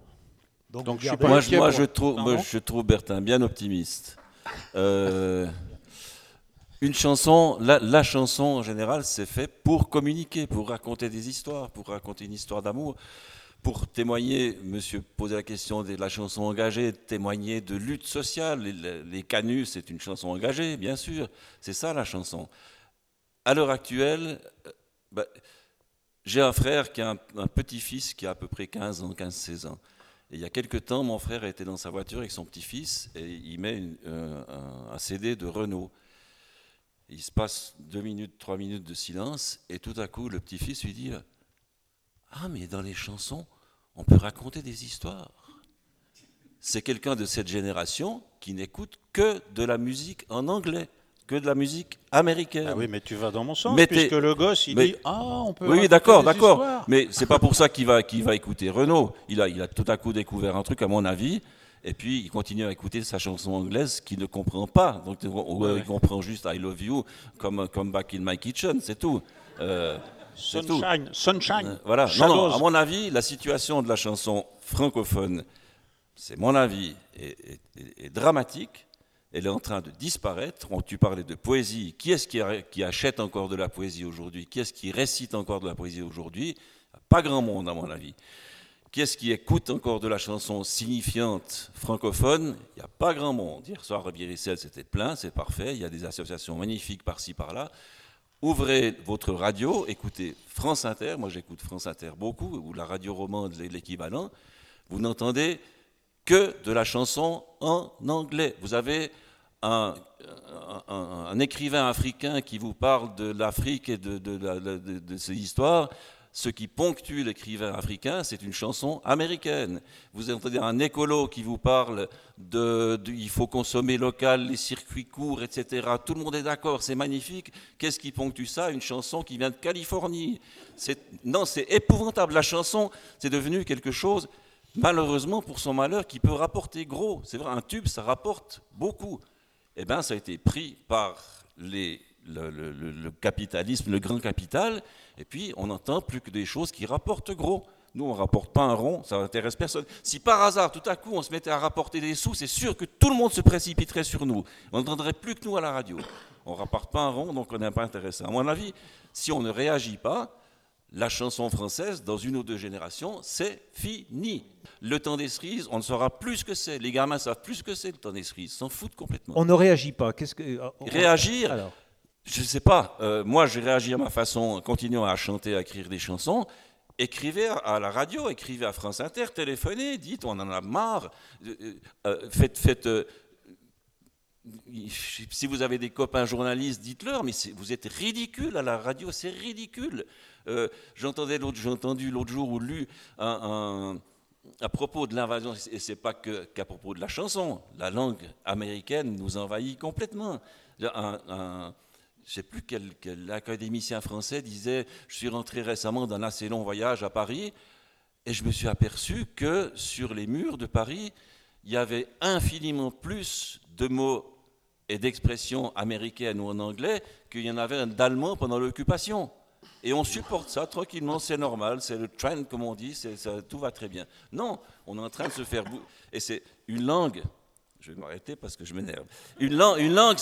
Donc, je moi, moi je, trouve, je trouve Bertin bien optimiste. Euh, une chanson, la, chanson en général, c'est fait pour communiquer, pour raconter des histoires, pour raconter une histoire d'amour, pour témoigner, monsieur posait la question de la chanson engagée, témoigner de lutte sociale. Les, canuts, c'est une chanson engagée, bien sûr. C'est ça la chanson. À l'heure actuelle, euh, bah, j'ai un frère qui a un, petit-fils qui a à peu près 15 ans, 15-16 ans. Il y a quelque temps, mon frère était dans sa voiture avec son petit-fils et il met un, CD de Renault. Il se passe deux minutes, trois minutes de silence et tout à coup, le petit-fils lui dit Ah, mais dans les chansons, on peut raconter des histoires. C'est quelqu'un de cette génération qui n'écoute que de la musique en anglais que de la musique américaine. Ah oui, mais tu vas dans mon sens, puisque le gosse, il dit Ah, on peut. Oui, d'accord, d'accord. Mais c'est pas pour ça qu'il va, qu'il va écouter Renault. Il a, il a tout à coup découvert un truc, à mon avis. Et puis, il continue à écouter sa chanson anglaise qu'il ne comprend pas. Donc, il comprend juste I Love You comme, comme Back in My Kitchen, c'est tout. Euh, sunshine, sunshine. Euh, voilà. Non, non, à mon avis, la situation de la chanson francophone, c'est mon avis, est dramatique elle est en train de disparaître. Tu parlais de poésie. Qui est-ce qui, achète encore de la poésie aujourd'hui? Qui est-ce qui récite encore de la poésie aujourd'hui? Pas grand monde, à mon avis. Qui est-ce qui écoute encore de la chanson signifiante francophone? Il n'y a pas grand monde. Hier soir, Ribéricel, c'était plein, c'est parfait. Il y a des associations magnifiques par-ci, par-là. Ouvrez votre radio, écoutez France Inter. Moi, j'écoute France Inter beaucoup, ou la radio romande, l'équivalent. Vous n'entendez que de la chanson en anglais. Vous avez un, écrivain africain qui vous parle de l'Afrique et de, de, ses histoires. Ce qui ponctue l'écrivain africain, c'est une chanson américaine. Vous entendez un écolo qui vous parle de, il faut consommer local, les circuits courts, etc. Tout le monde est d'accord, c'est magnifique. Qu'est-ce qui ponctue ça? Une chanson qui vient de Californie. Non, c'est épouvantable. La chanson, c'est devenu quelque chose malheureusement pour son malheur, qui peut rapporter gros. C'est vrai, un tube, ça rapporte beaucoup. Eh bien, ça a été pris par le, capitalisme, le grand capital, et puis on n'entend plus que des choses qui rapportent gros. Nous, on ne rapporte pas un rond, ça n'intéresse personne. Si par hasard, tout à coup, on se mettait à rapporter des sous, c'est sûr que tout le monde se précipiterait sur nous. On n'entendrait plus que nous à la radio. On ne rapporte pas un rond, donc on n'est pas intéressant. À mon avis, si on ne réagit pas, la chanson française, dans une ou deux générations, c'est fini. Le temps des cerises, on ne saura plus ce que c'est. Les gamins savent plus ce que c'est le temps des cerises, s'en foutent complètement. On ne réagit pas. Qu'est-ce que euh, réagir alors Je ne sais pas. Euh, moi, je réagis à ma façon, continuant à chanter, à écrire des chansons. Écrivez à la radio, écrivez à France Inter, téléphonez, dites on en a marre. Euh, faites, faites si vous avez des copains journalistes, dites-leur, mais vous êtes ridicule à la radio, c'est ridicule. Euh, j'ai entendu l'autre jour ou lu un, à propos de l'invasion, et c'est pas qu'à propos de la chanson, la langue américaine nous envahit complètement. Un, je ne sais plus quel, quel, académicien français disait, je suis rentré récemment d'un assez long voyage à Paris, et je me suis aperçu que sur les murs de Paris, il y avait infiniment plus de mots et d'expressions américaines ou en anglais qu'il y en avait d'allemand pendant l'occupation. Et on supporte ça tranquillement, c'est normal, c'est le trend comme on dit, ça, tout va très bien. Non, on est en train de se faire... Et c'est une langue, je vais m'arrêter parce que je m'énerve, une langue, une langue,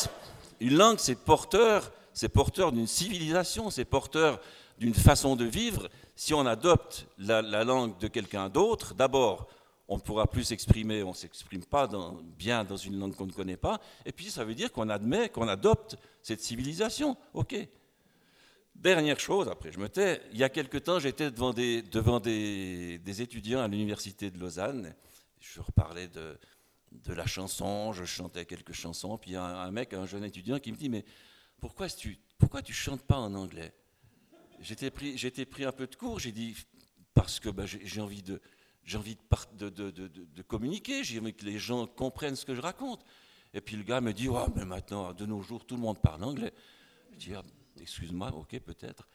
une langue c'est porteur, c'est porteur d'une civilisation, c'est porteur d'une façon de vivre. Si on adopte la, langue de quelqu'un d'autre, d'abord, on ne pourra plus s'exprimer, on ne s'exprime pas bien dans une langue qu'on ne connaît pas, et puis ça veut dire qu'on admet, qu'on adopte cette civilisation. OK, Dernière chose, après je me tais, il y a quelque temps j'étais devant des, devant des, étudiants à l'université de Lausanne, je reparlais de, de la chanson, je chantais quelques chansons, puis a un, mec, un jeune étudiant qui me dit, mais pourquoi tu, pourquoi tu chantes pas en anglais? J'étais pris, pris un peu de cours, j'ai dit, parce que bah, j'ai envie de, j'ai envie de, de, de, de, communiquer, j'ai envie que les gens comprennent ce que je raconte. Et puis le gars me dit, oh, mais maintenant, de nos jours, tout le monde parle anglais. Je dis, ah, excuse-moi, ok, peut-être.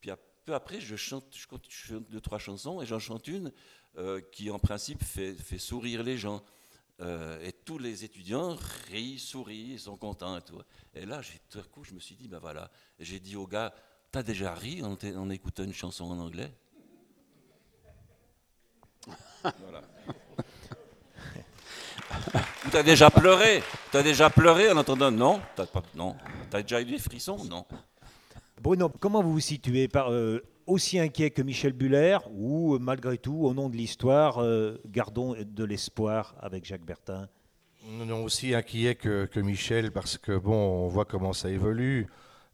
Puis peu après, je chante, je chante deux, trois chansons et j'en chante une euh, qui, en principe, fait, sourire les gens. Euh, et tous les étudiants rient, sourient, ils sont contents et tout. Et là, tout à coup, je me suis dit, ben voilà. J'ai dit au gars, t'as déjà ri en, écoutant une chanson en anglais? Voilà. T'as déjà pleuré? T'as déjà pleuré en entendant Non, t'as pas, non. T'as déjà eu des frissons? Non. Bruno, comment vous vous situez euh, Aussi inquiet que Michel Buller ou malgré tout, au nom de l'histoire, euh, gardons de l'espoir avec Jacques Bertin? Non, aussi inquiet que, Michel parce que bon, on voit comment ça évolue.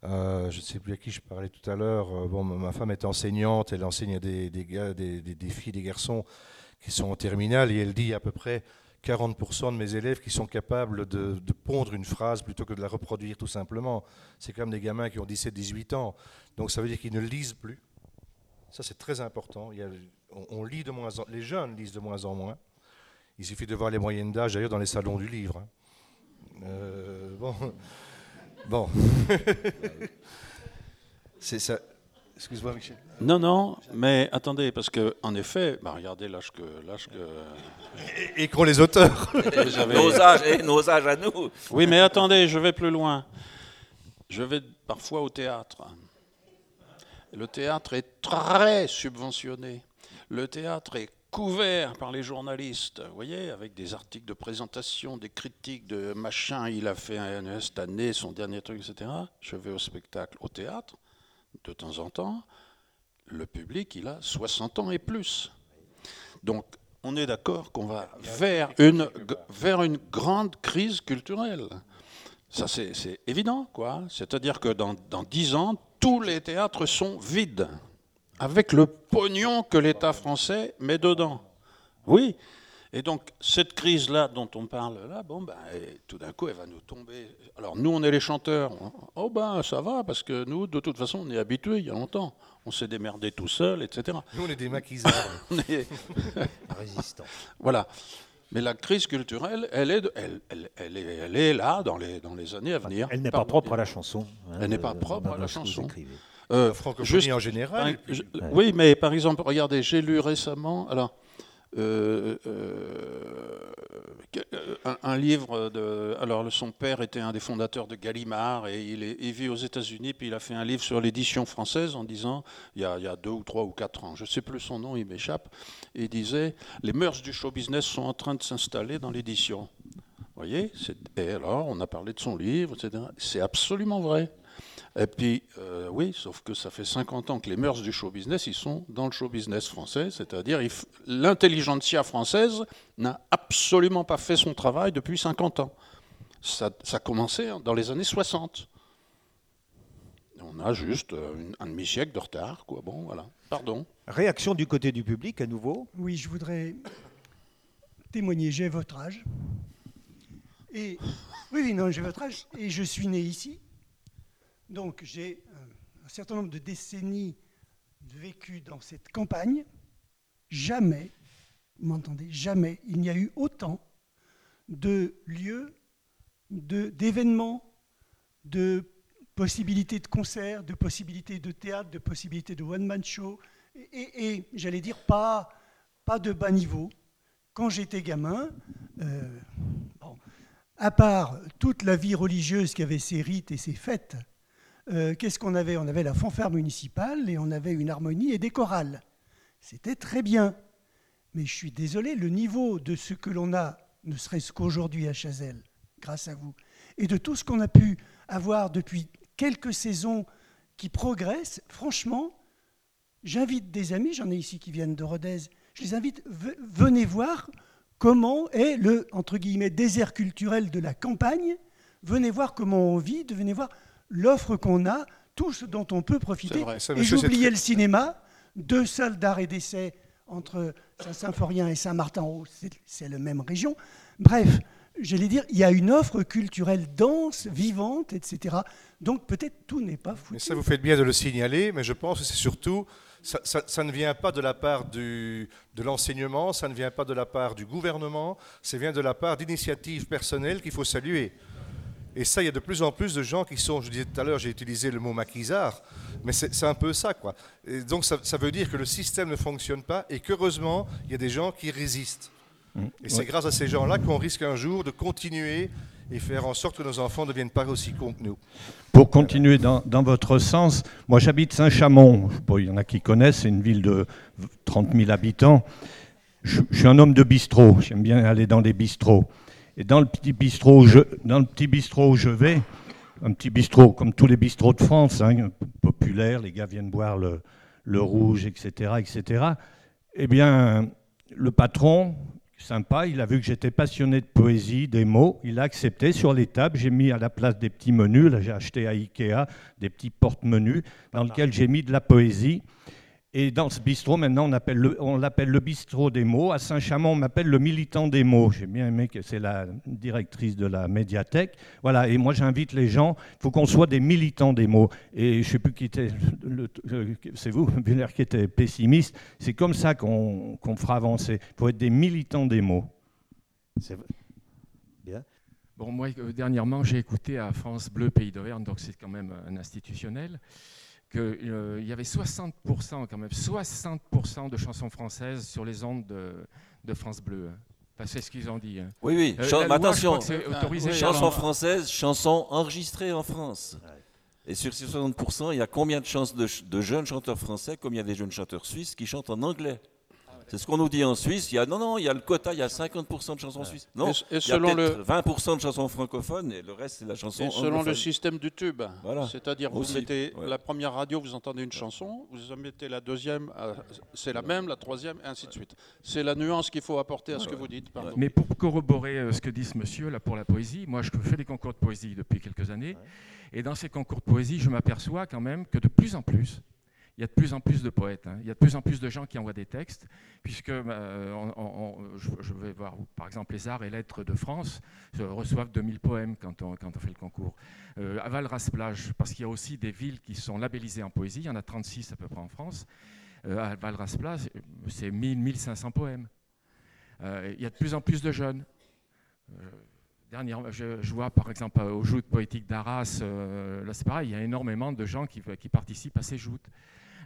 Euh, je ne sais plus à qui je parlais tout à l'heure. Bon, ma femme est enseignante, elle enseigne des, des, filles, des garçons qui sont en terminale et elle dit à peu près 40% de mes élèves qui sont capables de, pondre une phrase plutôt que de la reproduire tout simplement. C'est comme des gamins qui ont 17-18 ans. Donc ça veut dire qu'ils ne lisent plus. Ça c'est très important. on, lit de moins les jeunes lisent de moins en moins. Il suffit de voir les moyennes d'âge d'ailleurs dans les salons du livre. Hein. Euh, bon. bon. c'est ça. Excuse-moi, Michel. Non, non, mais attendez, parce que en effet, bah, regardez l'âge que, l'âge que. Et, qu'ont les auteurs. nos âges, et nos âges à nous. Oui, mais attendez, je vais plus loin. Je vais parfois au théâtre. Le théâtre est très subventionné. Le théâtre est couvert par les journalistes, vous voyez, avec des articles de présentation, des critiques de machin, il a fait cette année son dernier truc, etc. Je vais au spectacle, au théâtre de temps en temps, le public, il a 60 ans et plus. Donc, on est d'accord qu'on va vers une, vers une grande crise culturelle. Ça, c'est évident, quoi. C'est-à-dire que dans, dans 10 ans, tous les théâtres sont vides, avec le pognon que l'État français met dedans. Oui, et donc, cette crise-là dont on parle là, bon, ben, tout d'un coup, elle va nous tomber. Alors, nous, on est les chanteurs. Oh, ben, ça va, parce que nous, de toute façon, on est habitués il y a longtemps. On s'est démerdé tout seul, etc. Nous, on est des maquisards. Résistants. Voilà. Mais la crise culturelle, elle est, elle, elle, est, elle est là dans les, dans les années à venir. Elle n'est pas propre à la chanson. Hein, elle n'est pas propre à la chanson. Euh, francophonie en général. Oui, mais par exemple, regardez, j'ai lu récemment. Alors, euh, euh, un, livre. Alors, son père était un des fondateurs de Gallimard et il, est, vit aux États-Unis. Puis il a fait un livre sur l'édition française en disant, il y, a, deux ou trois ou quatre ans, je ne sais plus son nom, il m'échappe, il disait Les mœurs du show business sont en train de s'installer dans l'édition. Voyez Et alors, on a parlé de son livre, etc. C'est absolument vrai. Et puis, euh, oui, sauf que ça fait 50 ans que les mœurs du show business, ils sont dans le show business français, c'est-à-dire l'intelligentsia française n'a absolument pas fait son travail depuis 50 ans. Ça, ça a commencé dans les années 60. On a juste euh, un demi-siècle de retard, quoi. Bon, voilà. Pardon. Réaction du côté du public, à nouveau? Oui, je voudrais témoigner. J'ai votre âge. Et oui, non, j'ai votre âge. Et je suis né ici. Donc j'ai un certain nombre de décennies vécues dans cette campagne. Jamais, vous m'entendez, jamais il n'y a eu autant de lieux, d'événements, de, possibilités de concerts, de possibilités de théâtre, de possibilités de one-man show, et, j'allais dire pas, pas de bas niveau. Quand j'étais gamin, euh, à part toute la vie religieuse qui avait ses rites et ses fêtes, euh, qu'est-ce qu'on avait? On avait la fanfare municipale et on avait une harmonie et des chorales. C'était très bien. Mais je suis désolé, le niveau de ce que l'on a, ne serait-ce qu'aujourd'hui à Chazelle, grâce à vous, et de tout ce qu'on a pu avoir depuis quelques saisons qui progressent, franchement, j'invite des amis, j'en ai ici qui viennent de Rodez, je les invite, venez voir comment est le désert culturel de la campagne. Venez voir comment on vit, venez voir l'offre qu'on a, tout ce dont on peut profiter. et j'oubliais le cinéma, deux salles d'art et d'essai entre Saint-Symphorien et Saint-Martin, c'est la même région. Bref, j'allais dire, il y a une offre culturelle dense, vivante, etc. Donc peut-être tout n'est pas fou. Mais ça, vous faites bien de le signaler, mais je pense que c'est surtout ça, ne vient pas de la part de l'enseignement, ça ne vient pas de la part du gouvernement, ça vient de la part d'initiatives personnelles qu'il faut saluer. Et ça, il y a de plus en plus de gens qui sont, je disais tout à l'heure, j'ai utilisé le mot maquisard, mais c'est un peu ça, quoi. Et donc ça, veut dire que le système ne fonctionne pas et qu'heureusement, il y a des gens qui résistent. Mmh. Et c'est grâce à ces gens-là qu'on risque un jour de continuer et faire en sorte que nos enfants ne deviennent pas aussi cons que nous. Pour continuer dans, votre sens, moi j'habite Saint-Chamond, il y en a qui connaissent, c'est une ville de 30 000 habitants. Je, suis un homme de bistrot, j'aime bien aller dans les bistrots. Et dans le petit bistrot où je, dans le petit bistrot où je vais, un petit bistrot comme tous les bistrots de France, hein, populaire, les gars viennent boire le, le rouge, etc., etc. Eh bien, le patron, sympa. Il a vu que j'étais passionné de poésie, des mots. Il a accepté sur les tables. J'ai mis à la place des petits menus. Là, j'ai acheté à Ikea des petits porte-menus dans lesquels j'ai mis de la poésie. Et dans ce bistrot, maintenant, on, l'appelle le bistrot des mots. À Saint-Chamond, on m'appelle le militant des mots. J'ai bien aimé que c'est la directrice de la médiathèque. Voilà, et moi, j'invite les gens, il faut qu'on soit des militants des mots. Et je ne sais plus qui était, c'est vous, Buller, qui était pessimiste. C'est comme ça qu'on fera avancer. Il faut être des militants des mots. C'est bien. Bon, moi, euh, dernièrement, j'ai écouté à France Bleu Pays d'Auvergne, donc c'est quand même un institutionnel qu'il euh, y avait 60%, quand même, 60% de chansons françaises sur les ondes de, France Bleu. c'est ce qu'ils ont dit. Hein. Oui, oui. Euh, attention, chansons françaises, chansons enregistrées en France. Et sur ces 60%, il y a combien de chances de, jeunes chanteurs français, comme il y a des jeunes chanteurs suisses qui chantent en anglais? C'est ce qu'on nous dit en Suisse. Il y a, non, non, il y a le quota, il y a 50% de chansons suisses. Non, et, selon il y a le 20% de chansons francophones et le reste, c'est la chanson Et selon le système du tube. Voilà. C'est-à-dire, vous mettez la première radio, vous entendez une chanson, vous mettez la deuxième, euh, c'est la même, la troisième, et ainsi de suite. C'est la nuance qu'il faut apporter à ce que vous dites. Mais pour corroborer euh, ce que dit ce monsieur là pour la poésie, moi je fais des concours de poésie depuis quelques années. Et dans ces concours de poésie, je m'aperçois quand même que de plus en plus, il y a de plus en plus de poètes, hein. il y a de plus en plus de gens qui envoient des textes, puisque euh, je, vais voir, par exemple, les arts et lettres de France reçoivent 2000 poèmes quand on, fait le concours. Euh, à Val-Rasplage, parce qu'il y a aussi des villes qui sont labellisées en poésie, il y en a 36 à peu près en France. Euh, à Val-Rasplage, c'est 1000-1500 poèmes. il y a de plus en plus de jeunes. Dernière, je, vois par exemple aux joutes poétiques d'Arras, là c'est pareil, il y a énormément de gens qui participent à ces joutes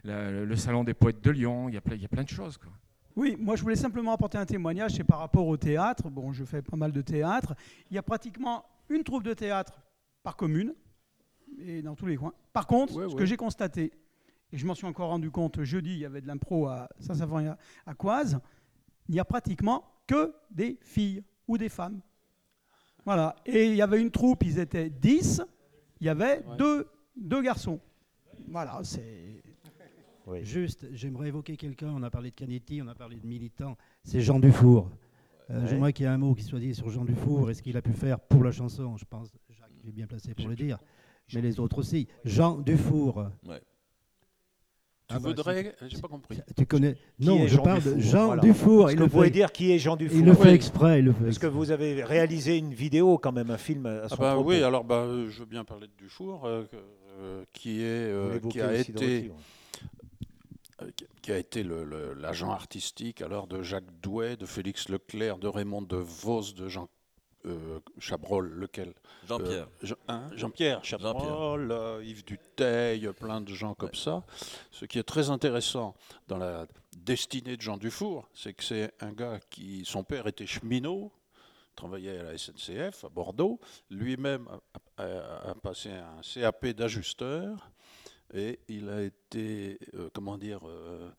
le salon des poètes de Lyon, il y a plein, il y a plein de choses. Quoi. Oui, moi je voulais simplement apporter un témoignage, c'est par rapport au théâtre. Bon, je fais pas mal de théâtre. Il y a pratiquement une troupe de théâtre par commune, et dans tous les coins. Par contre, ce que j'ai constaté, et je m'en suis encore rendu compte jeudi, il y avait de l'impro à Saint-Savoie à Coise, il n'y a pratiquement que des filles ou des femmes. Voilà. Et il y avait une troupe, ils étaient 10, il y avait deux, deux garçons. Voilà, c'est Juste, j'aimerais évoquer quelqu'un. On a parlé de Canetti, on a parlé de militants. C'est Jean Dufour. Euh, j'aimerais qu'il y ait un mot qui soit dit sur Jean Dufour et ce qu'il a pu faire pour la chanson. Je pense, Jacques est bien placé pour le dire, mais les autres aussi. Jean Dufour. Ouais. Tu ah bah, voudrais, j'ai pas compris. Tu connais Non, je parle de Jean Dufour. Il vous dire qui est Jean Dufour Il le fait exprès. Il le fait Parce que vous avez réalisé une vidéo, quand même, un film à son ah bah Oui, alors bah, je veux bien parler de Dufour, euh, euh, qui, est, qui a été euh, qui a été l'agent artistique alors de Jacques Douai, de Félix Leclerc, de Raymond de Vos, de Jean euh, Chabrol, lequel Jean-Pierre. Euh, hein, Jean-Pierre Chabrol, Yves Duteil, plein de gens comme ça. Ce qui est très intéressant dans la destinée de Jean Dufour, c'est que c'est un gars qui, son père était cheminot, travaillait à la SNCF à Bordeaux. Lui-même a, passé un CAP d'ajusteur et il a été, euh, comment dire, euh,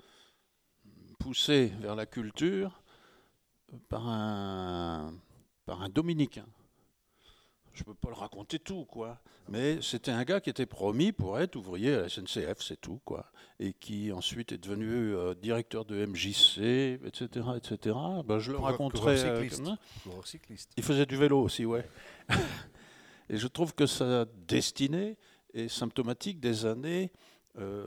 poussé vers la culture par un, par un dominicain je ne peux pas le raconter tout, quoi. Mais c'était un gars qui était promis pour être ouvrier à la SNCF, c'est tout, quoi. Et qui ensuite est devenu euh, directeur de MJC, etc., etc. Ben, je le raconterai. Cycliste. Il faisait du vélo aussi, ouais. Et je trouve que sa destinée est symptomatique des années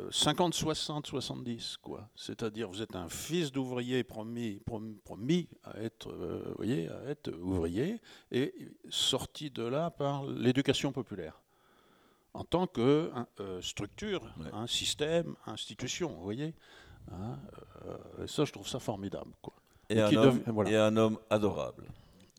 50, 60, 70, quoi. C'est-à-dire, vous êtes un fils d'ouvrier promis, promis, à être, euh, voyez, à être ouvrier et sorti de là par l'éducation populaire en tant que euh, structure, un système, institution, vous voyez. Hein, euh, et ça, je trouve ça formidable, quoi. Et, un, homme, et un homme adorable.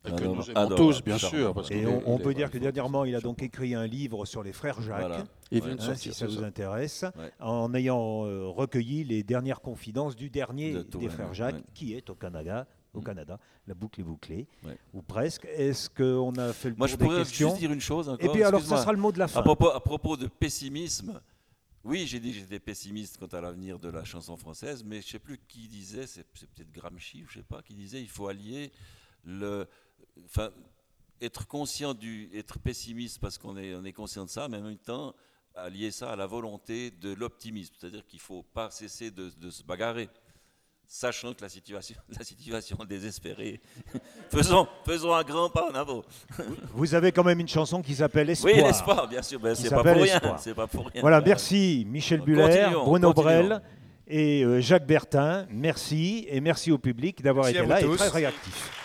Et que nous aimons tous, bien sûr. Parce et on, peut dire que dernièrement, il a donc écrit un livre sur les frères Jacques, il vient de hein, si ça vous intéresse, en ayant euh, recueilli les dernières confidences du dernier des frères Jacques, qui est au Canada, au mm. Canada, la boucle est bouclée, ou presque. Est-ce qu'on a fait le Moi, je pourrais juste dire une chose encore. Et puis alors, ça sera le mot de la fin. À propos, à propos de pessimisme, oui, j'ai dit que j'étais pessimiste quant à l'avenir de la chanson française, mais je ne sais plus qui disait, c'est peut-être Gramsci, je ne sais pas, qui disait il faut allier le, enfin, être conscient du, être pessimiste parce qu'on est, on est conscient de ça, mais en même temps allier ça à la volonté de l'optimisme, c'est-à-dire qu'il ne faut pas cesser de, se bagarrer, sachant que la situation, la situation est désespérée. faisons, faisons un grand pas en avant. Vous avez quand même une chanson qui s'appelle Espoir. Oui, l'espoir, bien sûr, ben, c'est pas, pour rien, pas pour rien. Voilà, merci Michel Buller, Bruno Brel et euh, Jacques Bertin. Merci et merci au public d'avoir été là et très réactif.